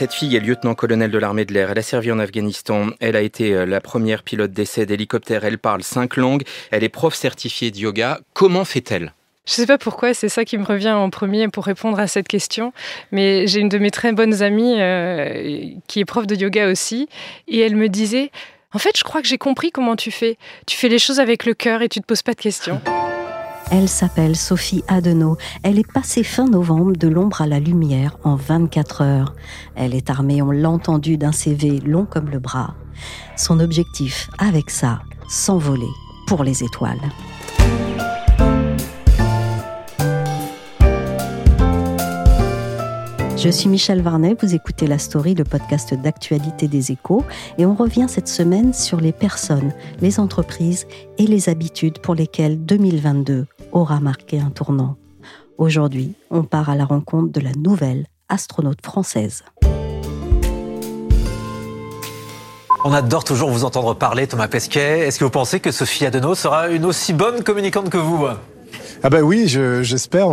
Cette fille est lieutenant-colonel de l'armée de l'air. Elle a servi en Afghanistan. Elle a été euh, la première pilote d'essai d'hélicoptère. Elle parle cinq langues. Elle est prof certifiée de yoga. Comment fait-elle? Je ne sais pas pourquoi, c'est ça qui me revient en premier pour répondre à cette question. Mais j'ai une de mes très bonnes amies euh, qui est prof de yoga aussi. Et elle me disait, en fait, je crois que j'ai compris comment tu fais. Tu fais les choses avec le cœur et tu ne te poses pas de questions. Elle s'appelle Sophie Adenau. Elle est passée fin novembre de l'ombre à la lumière en 24 heures. Elle est armée, on l'a entendu, d'un CV long comme le bras. Son objectif, avec ça, s'envoler pour les étoiles. Je suis Michel Varnet, vous écoutez La Story, le podcast d'actualité des échos, et on revient cette semaine sur les personnes, les entreprises et les habitudes pour lesquelles 2022 aura marqué un tournant. Aujourd'hui, on part à la rencontre de la nouvelle astronaute française. On adore toujours vous entendre parler, Thomas Pesquet. Est-ce que vous pensez que Sophie Adenau sera une aussi bonne communicante que vous? Ah bah oui, j'espère.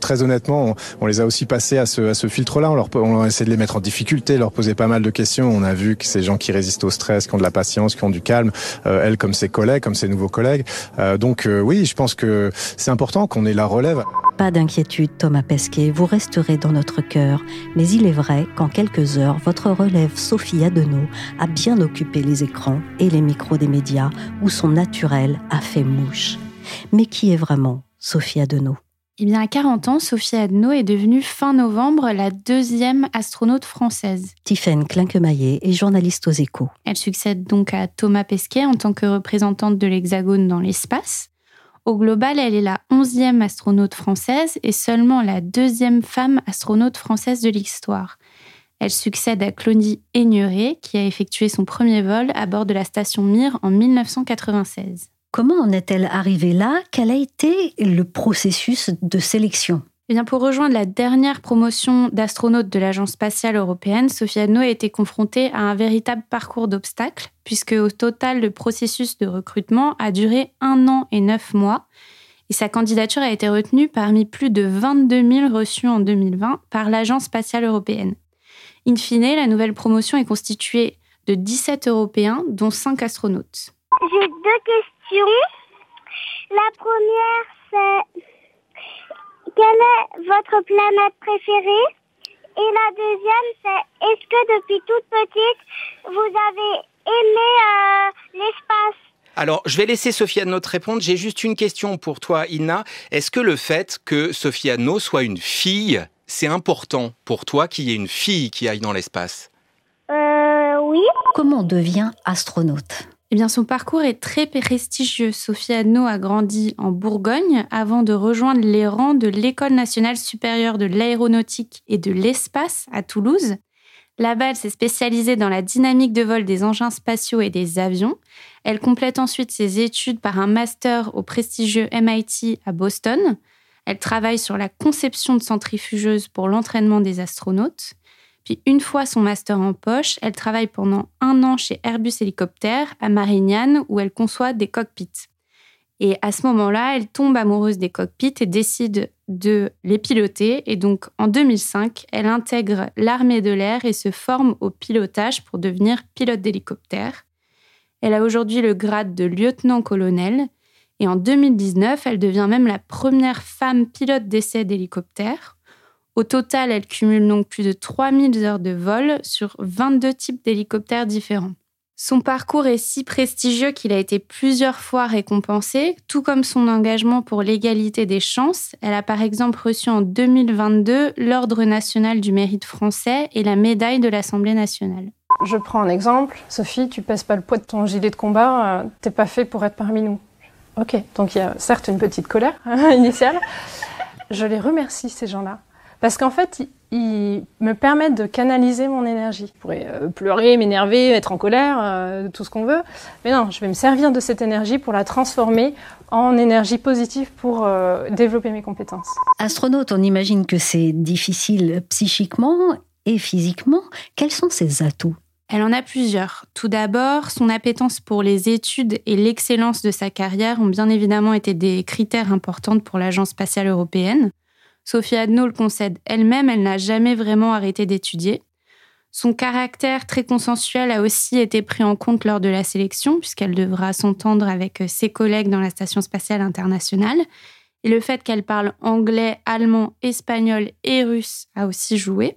très honnêtement, on, les a aussi passés à ce, à ce filtre-là. On, leur, on a essayé de les mettre en difficulté, leur poser pas mal de questions. On a vu que ces gens qui résistent au stress, qui ont de la patience, qui ont du calme, euh, elle comme ses collègues, comme ses nouveaux collègues. Euh, donc euh, oui, je pense que c'est important qu'on ait la relève. Pas d'inquiétude, Thomas Pesquet, vous resterez dans notre cœur. Mais il est vrai qu'en quelques heures, votre relève Sophie Adenau a bien occupé les écrans et les micros des médias où son naturel a fait mouche. Mais qui est vraiment Sophie Adenau eh bien, à 40 ans, Sophie Adenau est devenue fin novembre la deuxième astronaute française. Tiffaine Klinkemaillet est journaliste aux échos. Elle succède donc à Thomas Pesquet en tant que représentante de l'Hexagone dans l'espace. Au global, elle est la onzième astronaute française et seulement la deuxième femme astronaute française de l'histoire. Elle succède à Claudie Aigneret, qui a effectué son premier vol à bord de la station Mir en 1996. Comment en est-elle arrivée là? Quel a été le processus de sélection? Eh bien, pour rejoindre la dernière promotion d'astronaute de l'Agence spatiale européenne, Sophia No a été confrontée à un véritable parcours d'obstacles, puisque au total, le processus de recrutement a duré un an et neuf mois, et sa candidature a été retenue parmi plus de 22 000 reçus en 2020 par l'Agence spatiale européenne. In fine, la nouvelle promotion est constituée de 17 Européens, dont 5 astronautes. J'ai deux questions la première, c'est quelle est votre planète préférée? Et la deuxième, c'est est-ce que depuis toute petite, vous avez aimé euh, l'espace? Alors, je vais laisser Sophia No te répondre. J'ai juste une question pour toi, Ina. Est-ce que le fait que Sophia No soit une fille, c'est important pour toi qu'il y ait une fille qui aille dans l'espace? Euh, oui. Comment on devient astronaute? Eh bien, son parcours est très prestigieux. Sophie Adno a grandi en Bourgogne avant de rejoindre les rangs de l'École nationale supérieure de l'aéronautique et de l'espace à Toulouse. Là-bas, s'est spécialisée dans la dynamique de vol des engins spatiaux et des avions. Elle complète ensuite ses études par un master au prestigieux MIT à Boston. Elle travaille sur la conception de centrifugeuses pour l'entraînement des astronautes. Puis une fois son master en poche, elle travaille pendant un an chez Airbus Hélicoptère à Marignane où elle conçoit des cockpits. Et à ce moment-là, elle tombe amoureuse des cockpits et décide de les piloter. Et donc en 2005, elle intègre l'armée de l'air et se forme au pilotage pour devenir pilote d'hélicoptère. Elle a aujourd'hui le grade de lieutenant-colonel. Et en 2019, elle devient même la première femme pilote d'essai d'hélicoptère. Au total, elle cumule donc plus de 3000 heures de vol sur 22 types d'hélicoptères différents. Son parcours est si prestigieux qu'il a été plusieurs fois récompensé, tout comme son engagement pour l'égalité des chances. Elle a par exemple reçu en 2022 l'Ordre national du mérite français et la médaille de l'Assemblée nationale. Je prends un exemple. Sophie, tu pèses pas le poids de ton gilet de combat, euh, t'es pas fait pour être parmi nous. Ok, donc il y a certes une petite colère initiale. Je les remercie, ces gens-là. Parce qu'en fait, ils me permettent de canaliser mon énergie. Je pourrais euh, pleurer, m'énerver, être en colère, euh, tout ce qu'on veut. Mais non, je vais me servir de cette énergie pour la transformer en énergie positive pour euh, développer mes compétences. Astronaute, on imagine que c'est difficile psychiquement et physiquement. Quels sont ses atouts? Elle en a plusieurs. Tout d'abord, son appétence pour les études et l'excellence de sa carrière ont bien évidemment été des critères importants pour l'Agence spatiale européenne. Sophie Adno le concède elle-même, elle n'a jamais vraiment arrêté d'étudier. Son caractère très consensuel a aussi été pris en compte lors de la sélection, puisqu'elle devra s'entendre avec ses collègues dans la Station spatiale internationale. Et le fait qu'elle parle anglais, allemand, espagnol et russe a aussi joué.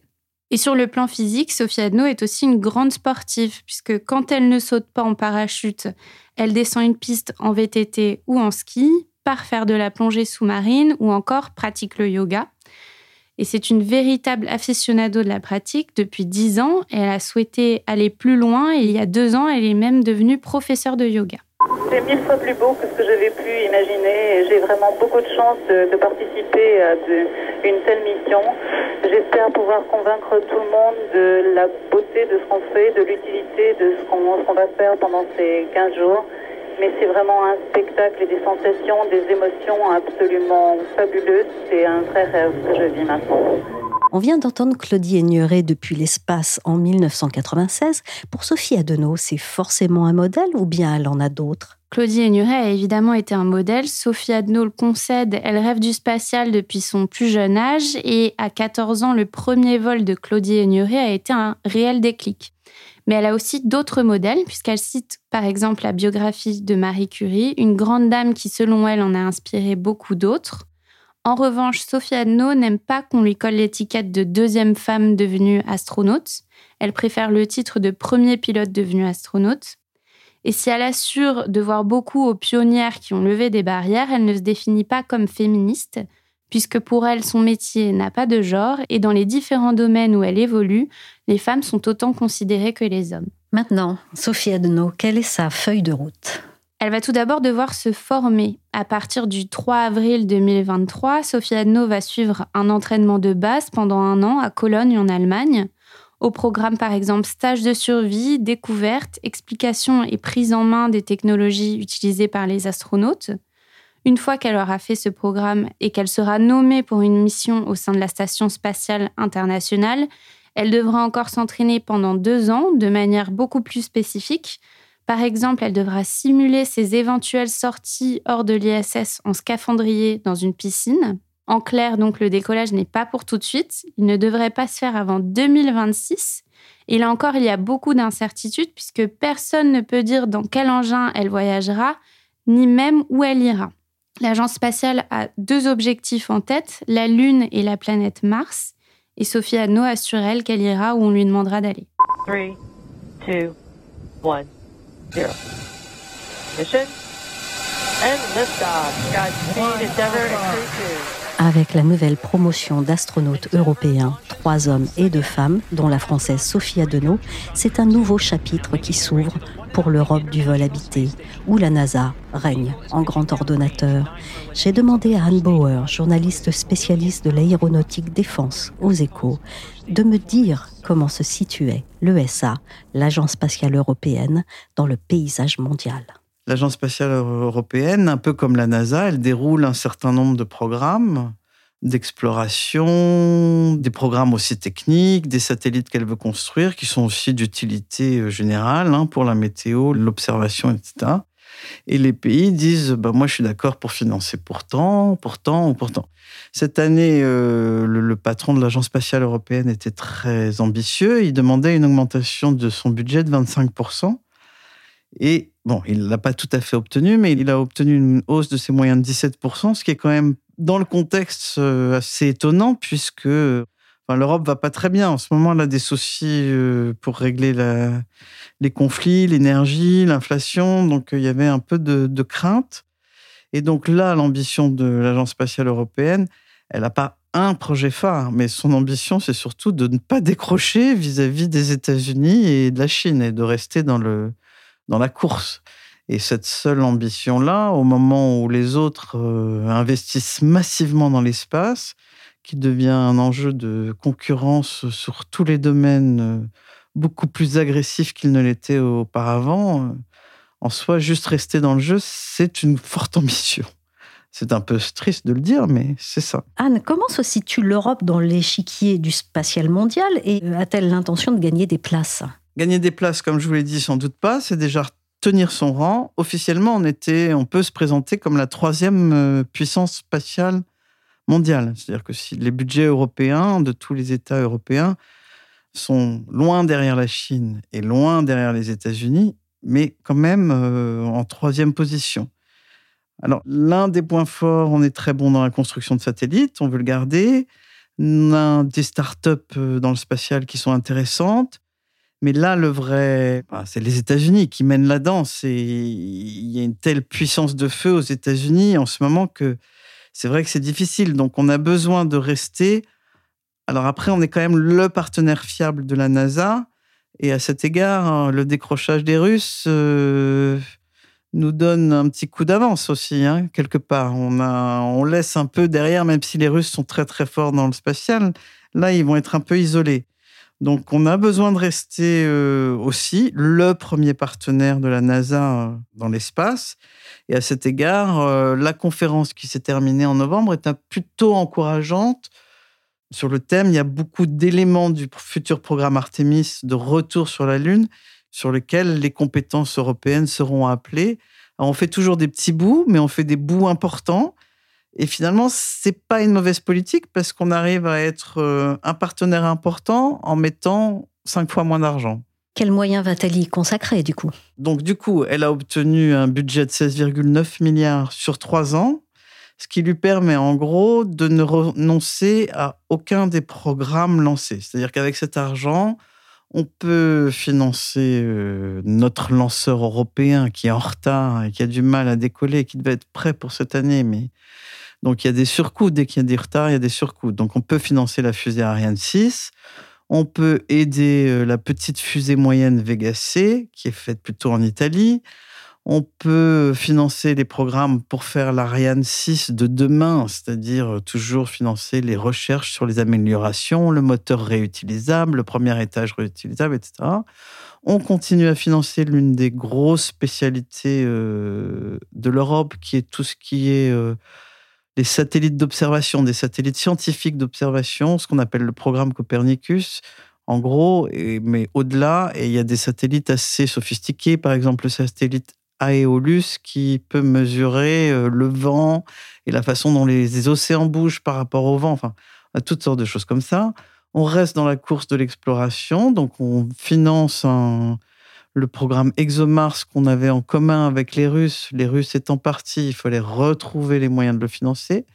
Et sur le plan physique, Sophie Adno est aussi une grande sportive, puisque quand elle ne saute pas en parachute, elle descend une piste en VTT ou en ski, par faire de la plongée sous-marine ou encore pratique le yoga. Et c'est une véritable aficionado de la pratique depuis dix ans et elle a souhaité aller plus loin et il y a deux ans, elle est même devenue professeure de yoga. C'est mille fois plus beau que ce que j'avais pu imaginer j'ai vraiment beaucoup de chance de, participer à une telle mission. J'espère pouvoir convaincre tout le monde de la beauté de ce qu'on fait, de l'utilité de ce qu'on va faire pendant ces 15 jours mais c'est vraiment un spectacle et des sensations, des émotions absolument fabuleuses. C'est un vrai rêve que je vis maintenant. On vient d'entendre Claudie Aigneret depuis l'espace en 1996. Pour Sophie Adenau, c'est forcément un modèle ou bien elle en a d'autres? Claudie Aigneret a évidemment été un modèle. Sophie Adenau le concède. Elle rêve du spatial depuis son plus jeune âge et à 14 ans, le premier vol de Claudie Aigneret a été un réel déclic. Mais elle a aussi d'autres modèles, puisqu'elle cite par exemple la biographie de Marie Curie, une grande dame qui, selon elle, en a inspiré beaucoup d'autres. En revanche, Sophie Adno n'aime pas qu'on lui colle l'étiquette de deuxième femme devenue astronaute. Elle préfère le titre de premier pilote devenu astronaute. Et si elle assure de voir beaucoup aux pionnières qui ont levé des barrières, elle ne se définit pas comme féministe, puisque pour elle, son métier n'a pas de genre et dans les différents domaines où elle évolue, les femmes sont autant considérées que les hommes. Maintenant, Sophie Adenau, quelle est sa feuille de route? Elle va tout d'abord devoir se former. À partir du 3 avril 2023, Sophie Adno va suivre un entraînement de base pendant un an à Cologne en Allemagne. Au programme par exemple stage de survie, découverte, explication et prise en main des technologies utilisées par les astronautes. Une fois qu'elle aura fait ce programme et qu'elle sera nommée pour une mission au sein de la Station spatiale internationale, elle devra encore s'entraîner pendant deux ans de manière beaucoup plus spécifique. Par exemple, elle devra simuler ses éventuelles sorties hors de l'ISS en scaphandrier dans une piscine. En clair, donc, le décollage n'est pas pour tout de suite. Il ne devrait pas se faire avant 2026. Et là encore, il y a beaucoup d'incertitudes puisque personne ne peut dire dans quel engin elle voyagera, ni même où elle ira. L'agence spatiale a deux objectifs en tête, la Lune et la planète Mars. Et Sophie Adno assure elle qu'elle ira où on lui demandera d'aller. 3, 2, 1, 0. Mission and liftoff. Godspeed, Endeavour and avec la nouvelle promotion d'astronautes européens, trois hommes et deux femmes, dont la française Sophie Adenau, c'est un nouveau chapitre qui s'ouvre pour l'Europe du vol habité, où la NASA règne en grand ordonnateur. J'ai demandé à Anne Bauer, journaliste spécialiste de l'aéronautique défense aux échos, de me dire comment se situait l'ESA, l'Agence spatiale européenne, dans le paysage mondial. L'Agence spatiale européenne, un peu comme la NASA, elle déroule un certain nombre de programmes d'exploration, des programmes aussi techniques, des satellites qu'elle veut construire, qui sont aussi d'utilité euh, générale hein, pour la météo, l'observation, etc. Et les pays disent, bah, moi je suis d'accord pour financer pourtant, pourtant ou pourtant. Cette année, euh, le, patron de l'Agence spatiale européenne était très ambitieux. Il demandait une augmentation de son budget de 25%. Et bon, il ne l'a pas tout à fait obtenu, mais il a obtenu une hausse de ses moyens de 17%, ce qui est quand même dans le contexte euh, assez étonnant, puisque enfin, l'Europe va pas très bien. En ce moment, a des soucis euh, pour régler les conflits, l'énergie, l'inflation. Donc, il y avait un peu de, crainte. Et donc là, l'ambition de l'Agence spatiale européenne, elle n'a pas un projet phare, mais son ambition, c'est surtout de ne pas décrocher vis-à-vis des États-Unis et de la Chine et de rester dans, le, dans la course. Et cette seule ambition-là, au moment où les autres euh, investissent massivement dans l'espace, qui devient un enjeu de concurrence sur tous les domaines euh, beaucoup plus agressif qu'il ne l'était auparavant, euh, en soi, juste rester dans le jeu, c'est une forte ambition. C'est un peu triste de le dire, mais c'est ça. Anne, comment se situe l'Europe dans l'échiquier du spatial mondial et a-t-elle l'intention de gagner des places? Gagner des places, comme je vous l'ai dit, sans doute pas. C'est déjà tenir son rang. Officiellement, on, était, on peut se présenter comme la troisième euh, puissance spatiale mondiale. C'est-à-dire que si les budgets européens de tous les États européens sont loin derrière la Chine et loin derrière les États-Unis, mais quand même euh, en troisième position. Alors, l'un des points forts, on est très bon dans la construction de satellites, on veut le garder. On a des startups euh, dans le spatial qui sont intéressantes. Mais là, le vrai, bah, c'est les États-Unis qui mènent la danse. Et il y a une telle puissance de feu aux États-Unis en ce moment que c'est vrai que c'est difficile. Donc, on a besoin de rester. Alors après, on est quand même le partenaire fiable de la NASA. Et à cet égard, hein, le décrochage des Russes euh, nous donne un petit coup d'avance aussi, hein, quelque part. On, laisse un peu derrière, même si les Russes sont très très forts dans le spatial. Là, ils vont être un peu isolés. Donc, on a besoin de rester euh, aussi le premier partenaire de la NASA euh, dans l'espace. Et à cet égard, la conférence qui s'est terminée en novembre est plutôt encourageante sur le thème. Il y a beaucoup d'éléments du futur programme Artemis de retour sur la Lune sur lesquels les compétences européennes seront appelées. on fait toujours des petits bouts, mais on fait des bouts importants. Et finalement, c'est pas une mauvaise politique parce qu'on arrive à être euh, un partenaire important en mettant cinq fois moins d'argent. Quels moyens va-t-elle y consacrer du coup? Donc du coup, elle a obtenu un budget de 16,9 milliards sur trois ans ce qui lui permet en gros de ne renoncer à aucun des programmes lancés. C'est-à-dire qu'avec cet argent, on peut financer euh, notre lanceur européen qui est en retard et qui a du mal à décoller, qui devait être prêt pour cette année, mais donc il y a des surcoûts. Dès qu'il y a des retards, il y a des surcoûts. Donc on peut financer la fusée Ariane 6. On peut aider euh, la petite fusée moyenne Vega C, qui est faite plutôt en Italie. On peut financer les programmes pour faire l'Ariane 6 de demain, c'est-à-dire toujours financer les recherches sur les améliorations, le moteur réutilisable, le premier étage réutilisable, etc. On continue à financer l'une des grosses spécialités euh, de l'Europe, qui est tout ce qui est euh, les satellites d'observation, des satellites scientifiques d'observation, ce qu'on appelle le programme Copernicus. En gros, mais au-delà, il y a des satellites assez sophistiqués, par exemple le satellite Aeolus qui peut mesurer euh, le vent et la façon dont les, océans bougent par rapport au vent. Enfin, toutes sortes de choses comme ça. On reste dans la course de l'exploration, donc on finance le programme ExoMars qu'on avait en commun avec les Russes. Les Russes étant partis, il fallait retrouver les moyens de le financer.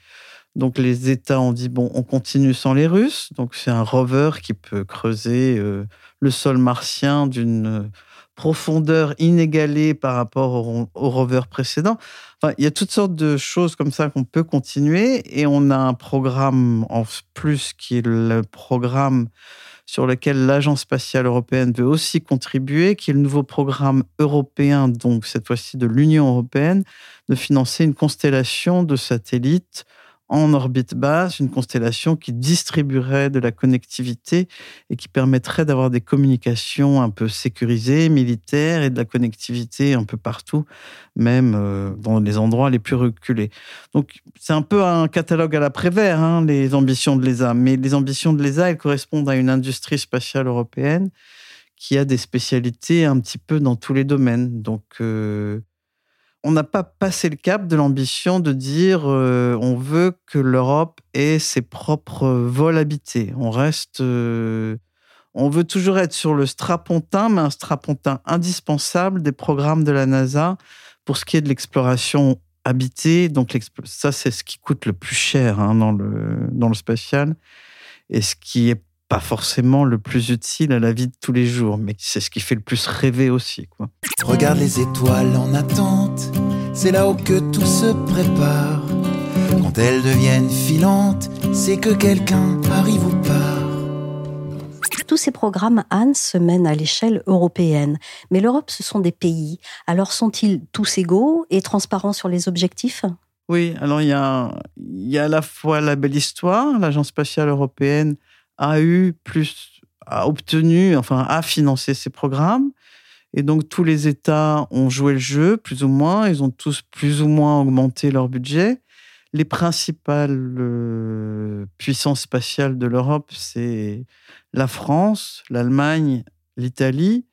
Donc les États ont dit bon, on continue sans les Russes. Donc c'est un rover qui peut creuser euh, le sol martien d'une profondeur inégalée par rapport au, rover précédent. Enfin, il y a toutes sortes de choses comme ça qu'on peut continuer et on a un programme en plus qui est le programme sur lequel l'Agence spatiale européenne veut aussi contribuer, qui est le nouveau programme européen, donc cette fois-ci de l'Union européenne, de financer une constellation de satellites en orbite basse, une constellation qui distribuerait de la connectivité et qui permettrait d'avoir des communications un peu sécurisées, militaires et de la connectivité un peu partout, même euh, dans les endroits les plus reculés. Donc c'est un peu un catalogue à l'après-vert, hein, les ambitions de l'ESA. Mais les ambitions de l'ESA, elles correspondent à une industrie spatiale européenne qui a des spécialités un petit peu dans tous les domaines. Donc euh, on n'a pas passé le cap de l'ambition de dire euh, on veut que l'Europe ait ses propres vols habités. On reste, euh, on veut toujours être sur le strapontin, mais un strapontin indispensable des programmes de la NASA pour ce qui est de l'exploration habitée. Donc ça, c'est ce qui coûte le plus cher hein, dans le dans le spatial et ce qui est pas forcément le plus utile à la vie de tous les jours, mais c'est ce qui fait le plus rêver aussi. Quoi. Regarde les étoiles en attente, c'est là-haut que tout se prépare. Quand elles deviennent filantes, c'est que quelqu'un arrive ou part. Tous ces programmes, Anne, se mènent à l'échelle européenne. Mais l'Europe, ce sont des pays. Alors sont-ils tous égaux et transparents sur les objectifs? Oui, alors il y a, il y a à la fois la belle histoire, l'Agence spatiale européenne a eu plus, a obtenu, enfin, a financé ces programmes. Et donc, tous les États ont joué le jeu, plus ou moins. Ils ont tous plus ou moins augmenté leur budget. Les principales euh, puissances spatiales de l'Europe, c'est la France, l'Allemagne, l'Italie,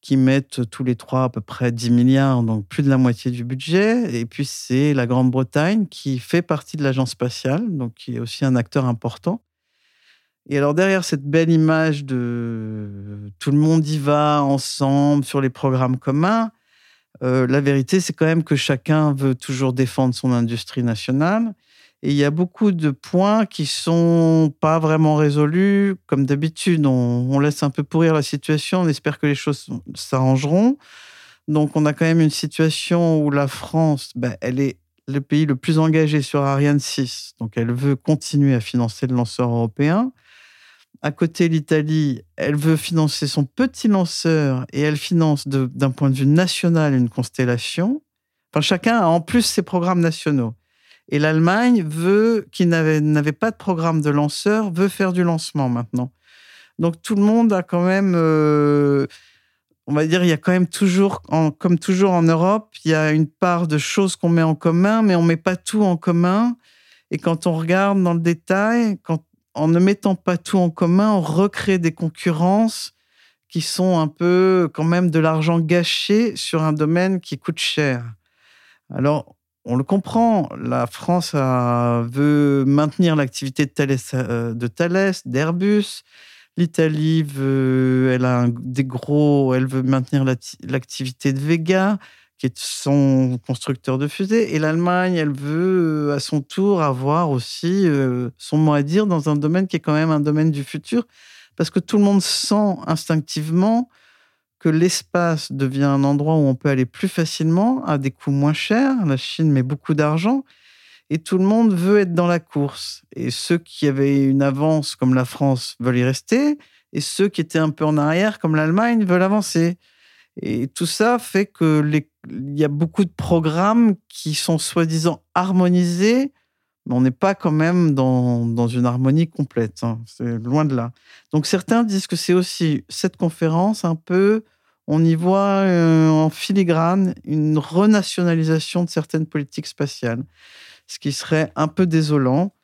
qui mettent tous les trois à peu près 10 milliards, donc plus de la moitié du budget. Et puis, c'est la Grande-Bretagne qui fait partie de l'agence spatiale, donc qui est aussi un acteur important. Et alors derrière cette belle image de tout le monde y va ensemble sur les programmes communs, euh, la vérité c'est quand même que chacun veut toujours défendre son industrie nationale. Et il y a beaucoup de points qui sont pas vraiment résolus. Comme d'habitude, on, laisse un peu pourrir la situation. On espère que les choses s'arrangeront. Donc, on a quand même une situation où la France, ben, elle est le pays le plus engagé sur Ariane 6. Donc, elle veut continuer à financer le lanceur européen. À côté, l'Italie, elle veut financer son petit lanceur et elle finance d'un point de vue national une constellation. Enfin, chacun a en plus ses programmes nationaux. Et l'Allemagne veut, qui n'avait pas de programme de lanceur, veut faire du lancement maintenant. Donc tout le monde a quand même, euh, on va dire, il y a quand même toujours, comme toujours en Europe, il y a une part de choses qu'on met en commun, mais on met pas tout en commun. Et quand on regarde dans le détail, quand en ne mettant pas tout en commun, on recrée des concurrences qui sont un peu quand même de l'argent gâché sur un domaine qui coûte cher. Alors, on le comprend, la France veut maintenir l'activité de Thales, euh, de d'Airbus. L'Italie veut, elle a des gros, elle veut maintenir l'activité de Vega qui est son constructeur de fusées. Et l'Allemagne, elle veut à son tour avoir aussi euh, son mot à dire dans un domaine qui est quand même un domaine du futur, parce que tout le monde sent instinctivement que l'espace devient un endroit où on peut aller plus facilement, à des coûts moins chers. La Chine met beaucoup d'argent. Et tout le monde veut être dans la course. Et ceux qui avaient une avance, comme la France, veulent y rester. Et ceux qui étaient un peu en arrière, comme l'Allemagne, veulent avancer. Et tout ça fait que il y a beaucoup de programmes qui sont soi-disant harmonisés, mais on n'est pas quand même dans, dans une harmonie complète. Hein. C'est loin de là. Donc certains disent que c'est aussi cette conférence un peu, on y voit euh, en filigrane une renationalisation de certaines politiques spatiales, ce qui serait un peu désolant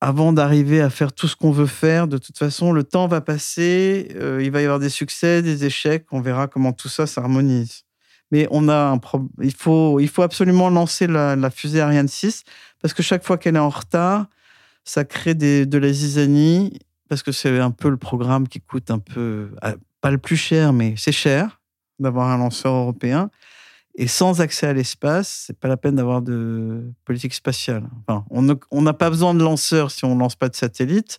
avant d'arriver à faire tout ce qu'on veut faire, de toute façon, le temps va passer, euh, il va y avoir des succès, des échecs, on verra comment tout ça s'harmonise. Mais on a un il faut, il faut absolument lancer la, fusée Ariane 6 parce que chaque fois qu'elle est en retard, ça crée des, de la zizanie parce que c'est un peu le programme qui coûte un peu, ah, pas le plus cher, mais c'est cher d'avoir un lanceur européen. Et sans accès à l'espace, c'est pas la peine d'avoir de politique spatiale. Enfin, on n'a pas besoin de lanceurs si on lance pas de satellite,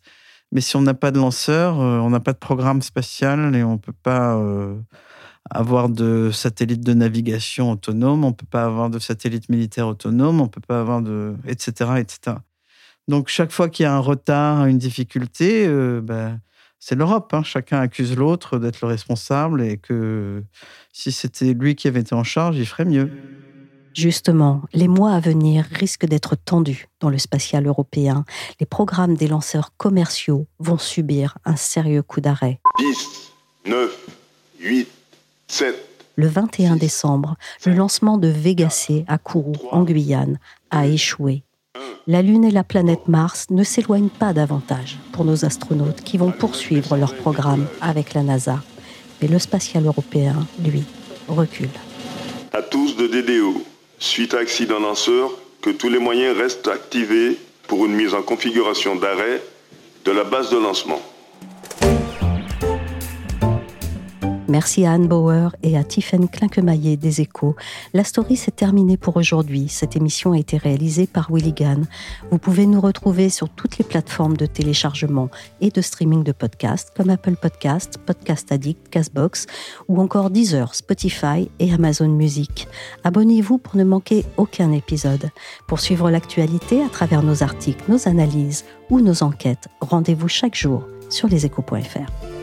mais si on n'a pas de lanceur, euh, on n'a pas de programme spatial et on peut pas euh, avoir de satellite de navigation autonome, on peut pas avoir de satellite militaire autonome, on peut pas avoir de, etc., etc. Donc chaque fois qu'il y a un retard, une difficulté, euh, ben, c'est l'Europe. Hein. Chacun accuse l'autre d'être le responsable et que si c'était lui qui avait été en charge, il ferait mieux. Justement, les mois à venir risquent d'être tendus dans le spatial européen. Les programmes des lanceurs commerciaux vont subir un sérieux coup d'arrêt. 10, 9, 8, 7. Le 21 décembre, le lancement de Vega C à Kourou, en Guyane, a échoué. La Lune et la planète Mars ne s'éloignent pas davantage pour nos astronautes qui vont poursuivre leur programme avec la NASA. Mais le spatial européen, lui, recule. À tous de DDO, suite à accident lanceur, que tous les moyens restent activés pour une mise en configuration d'arrêt de la base de lancement. Merci à Anne Bauer et à Tiffaine Klinkemaillet des Échos. La story s'est terminée pour aujourd'hui. Cette émission a été réalisée par Willigan. Vous pouvez nous retrouver sur toutes les plateformes de téléchargement et de streaming de podcasts comme Apple Podcasts, Podcast Addict, Castbox ou encore Deezer, Spotify et Amazon Music. Abonnez-vous pour ne manquer aucun épisode. Pour suivre l'actualité à travers nos articles, nos analyses ou nos enquêtes, rendez-vous chaque jour sur leséchos.fr.